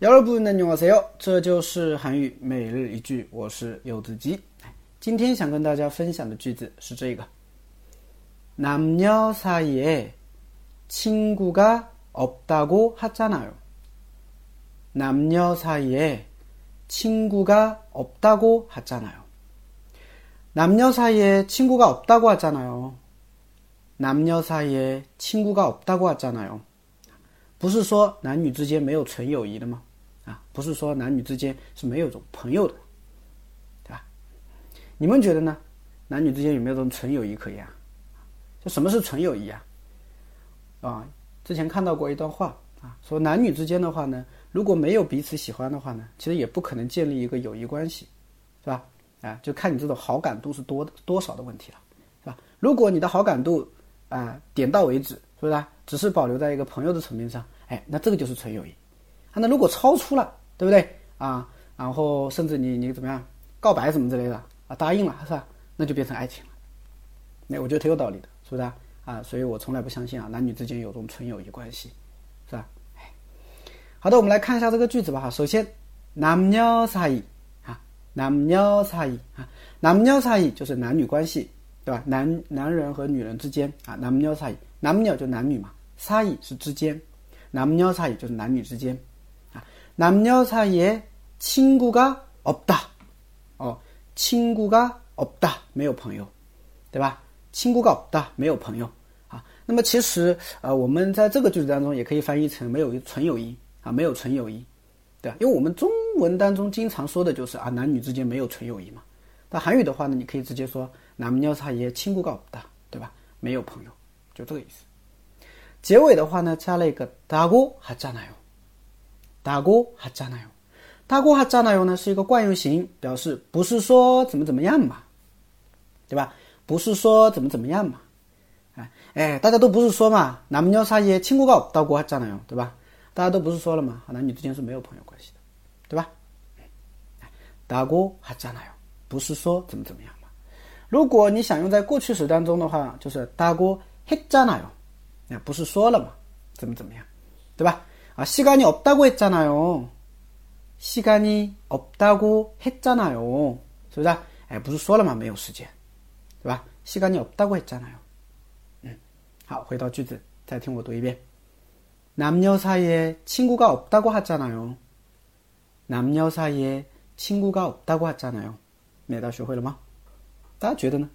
여러분 안녕하세요. 这就是韩语每日一句，我是柚子鸡。今天想跟大家分享的句子是这个：남녀사이에친구가없다고하잖아요。 남녀사이에친구가없다고하잖아요。 남녀사이에친구가없다고하잖아 요。 남녀사이에친구가없다고하잖아 요。 不是说男女之间没有纯友谊的吗？ 啊，不是说男女之间是没有这种朋友的，对吧？你们觉得呢？男女之间有没有这种纯友谊可言啊？就什么是纯友谊啊？啊，之前看到过一段话啊，说男女之间的话呢，如果没有彼此喜欢的话呢，其实也不可能建立一个友谊关系，是吧？啊，就看你这种好感度是多多少的问题了，是吧？如果你的好感度啊点到为止，是不是？只是保留在一个朋友的层面上，哎，那这个就是纯友谊。啊，那如果超出了，对不对啊？然后甚至你你怎么样告白什么之类的啊，答应了是吧？那就变成爱情了。那我觉得挺有道理的，是不是啊？所以我从来不相信啊，男女之间有种纯友谊关系，是吧？好的，我们来看一下这个句子吧。哈，首先，男녀사 이， 啊，男녀사 이， 啊，男녀사 이就是男女关系，对吧？男男人和女人之间啊，男녀사 이， 男녀就男女嘛，사 이是之间，男녀사 이就是男女之间，啊， 남녀사이에친구가없 다， 哦，친구가없 다， 没有朋友，对吧？亲故告的没有朋友啊，那么其实呃，我们在这个句子当中也可以翻译成没有纯友谊啊，没有纯友谊，对吧？因为我们中文当中经常说的就是啊，男女之间没有纯友谊嘛。那韩语的话呢，你可以直接说男녀사이에친구가없 다， 对吧？没有朋友，就这个意思。结尾的话呢，加了一个다고하잖아 요， 다고하잖아 요， 다고하잖아요呢是一个惯用型，表示不是说怎么怎么样嘛，对吧？不是说怎么怎么样嘛，哎哎，大家都不是说嘛，男女사이에친구가없다고하잖아 요， 对吧？大家都不是说了嘛，男女之间是没有朋友关系的，对吧？다고하잖아 요， 不是说怎么怎么样嘛。如果你想用在过去时当中的话，就是다고했잖아 요， 那不是说了嘛，怎么怎么样，对吧？ 啊，시간이없다고했잖아 요， 시간이없다고했잖아 요， 是不是？哎，不是说了嘛，没有时间。对吧？시간이없다고했잖아 요。 嗯，好，回到句子，再听我读一遍。남녀사이에친구가없다고하잖아 요。 남녀사이에친구가없다고하잖아 요。 每道学会了吗？大家觉得呢？